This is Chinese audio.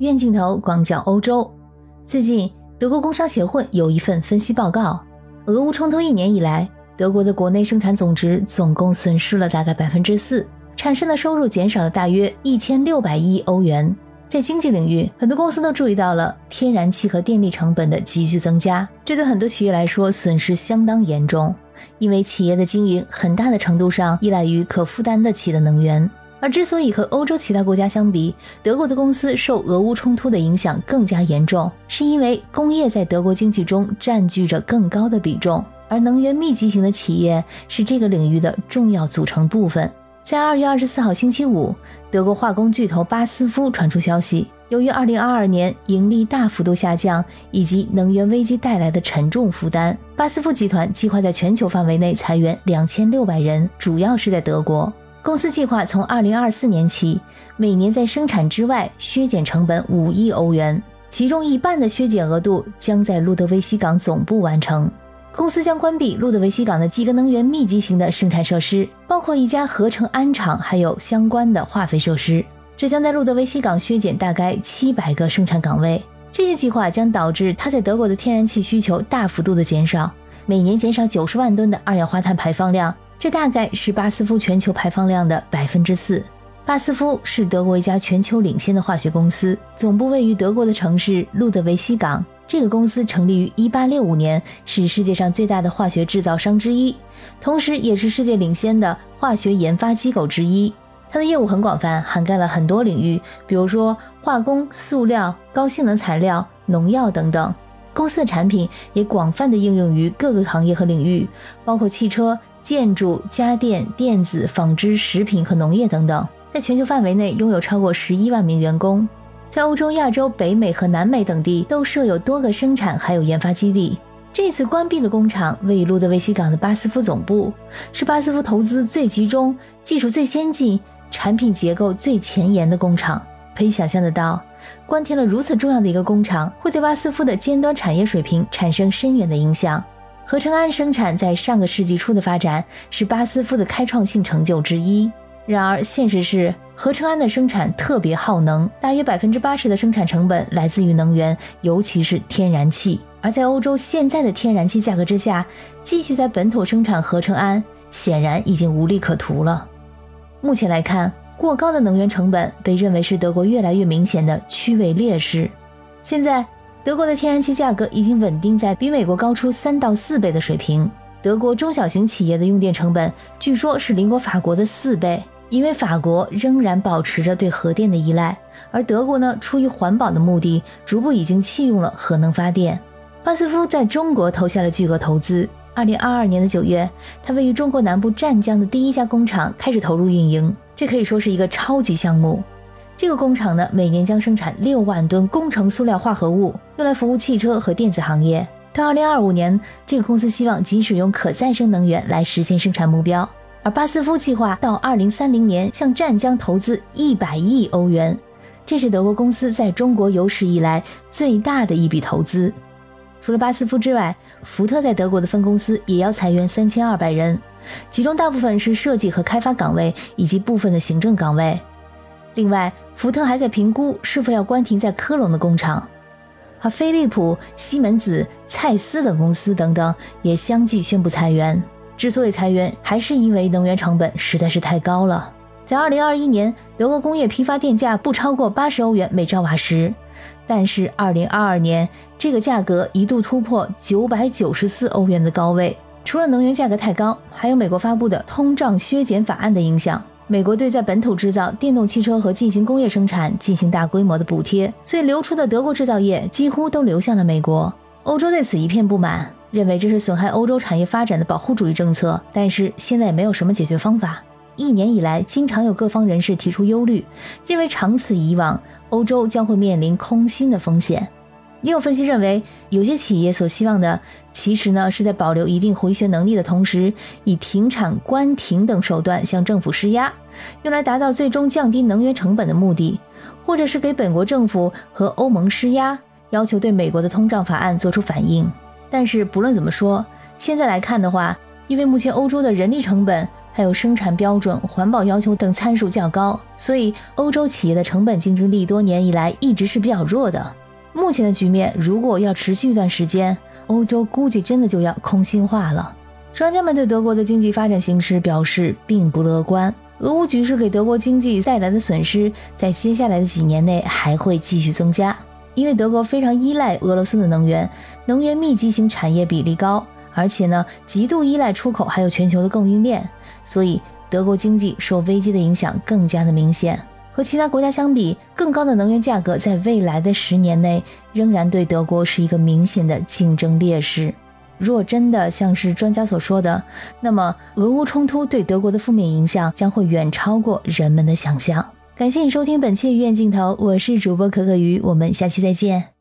远镜头广角欧洲。最近，德国工商协会有一份分析报告：俄乌冲突一年以来，德国的国内生产总值总共损失了大概百分之四，产生的收入减少了大约一千六百亿欧元。在经济领域，很多公司都注意到了天然气和电力成本的急剧增加，这对很多企业来说损失相当严重，因为企业的经营很大的程度上依赖于可负担得起的能源。而之所以和欧洲其他国家相比，德国的公司受俄乌冲突的影响更加严重，是因为工业在德国经济中占据着更高的比重，而能源密集型的企业是这个领域的重要组成部分。在二月二十四号星期五，德国化工巨头巴斯夫传出消息，由于二零二二年盈利大幅度下降以及能源危机带来的沉重负担，巴斯夫集团计划在全球范围内裁员两千六百人，主要是在德国。公司计划从二零二四年起，每年在生产之外削减成本五亿欧元，其中一半的削减额度将在路德维希港总部完成。公司将关闭路德维希港的几个能源密集型的生产设施，包括一家合成氨厂，还有相关的化肥设施。这将在路德维希港削减大概七百个生产岗位。这些计划将导致它在德国的天然气需求大幅度的减少，每年减少九十万吨的二氧化碳排放量。这大概是巴斯夫全球排放量的百分之四。巴斯夫是德国一家全球领先的化学公司，总部位于德国的城市路德维希港。这个公司成立于1865年，是世界上最大的化学制造商之一，同时也是世界领先的化学研发机构之一。它的业务很广泛，涵盖了很多领域，比如说化工、塑料、高性能材料、农药等等。公司的产品也广泛的应用于各个行业和领域，包括汽车。建筑、家电、电子、纺织、食品和农业等等，在全球范围内拥有超过十一万名员工，在欧洲、亚洲、北美和南美等地都设有多个生产还有研发基地。这次关闭的工厂位于路德维希港的巴斯夫总部，是巴斯夫投资最集中、技术最先进、产品结构最前沿的工厂。可以想象得到，关停了如此重要的一个工厂，会对巴斯夫的尖端产业水平产生深远的影响。合成氨生产在上个世纪初的发展是巴斯夫的开创性成就之一。然而，现实是合成氨的生产特别耗能，大约百分之八十的生产成本来自于能源，尤其是天然气。而在欧洲现在的天然气价格之下，继续在本土生产合成氨显然已经无利可图了。目前来看，过高的能源成本被认为是德国越来越明显的区位劣势。现在。德国的天然气价格已经稳定在比美国高出三到四倍的水平。德国中小型企业的用电成本据说是邻国法国的四倍，因为法国仍然保持着对核电的依赖，而德国呢，出于环保的目的，逐步已经弃用了核能发电。巴斯夫在中国投下了巨额投资。二零二二年的九月，他位于中国南部湛江的第一家工厂开始投入运营，这可以说是一个超级项目。这个工厂呢，每年将生产六万吨工程塑料化合物，用来服务汽车和电子行业。到二零二五年，这个公司希望仅使用可再生能源来实现生产目标。而巴斯夫计划到二零三零年向湛江投资一百亿欧元，这是德国公司在中国有史以来最大的一笔投资。除了巴斯夫之外，福特在德国的分公司也要裁员三千二百人，其中大部分是设计和开发岗位以及部分的行政岗位。另外，福特还在评估是否要关停在科隆的工厂，而飞利浦、西门子、蔡司等公司等等也相继宣布裁员。之所以裁员，还是因为能源成本实在是太高了。在2021年，德国工业批发电价不超过80欧元每兆瓦时，但是2022年这个价格一度突破994欧元的高位。除了能源价格太高，还有美国发布的通胀削减法案的影响。美国对在本土制造电动汽车和进行工业生产进行大规模的补贴，所以流出的德国制造业几乎都流向了美国。欧洲对此一片不满，认为这是损害欧洲产业发展的保护主义政策。但是现在也没有什么解决方法。一年以来，经常有各方人士提出忧虑，认为长此以往，欧洲将会面临空心的风险。也有分析认为，有些企业所希望的，其实呢是在保留一定回旋能力的同时，以停产、关停等手段向政府施压，用来达到最终降低能源成本的目的，或者是给本国政府和欧盟施压，要求对美国的通胀法案做出反应。但是不论怎么说，现在来看的话，因为目前欧洲的人力成本。还有生产标准、环保要求等参数较高，所以欧洲企业的成本竞争力多年以来一直是比较弱的。目前的局面如果要持续一段时间，欧洲估计真的就要空心化了。专家们对德国的经济发展形势表示并不乐观。俄乌局势给德国经济带来的损失，在接下来的几年内还会继续增加，因为德国非常依赖俄罗斯的能源，能源密集型产业比例高，而且呢极度依赖出口，还有全球的供应链，所以德国经济受危机的影响更加的明显。和其他国家相比，更高的能源价格在未来的十年内仍然对德国是一个明显的竞争劣势。若真的像是专家所说的，那么俄乌冲突对德国的负面影响将会远超过人们的想象。感谢你收听本期《鱼眼镜头》，我是主播可可鱼，我们下期再见。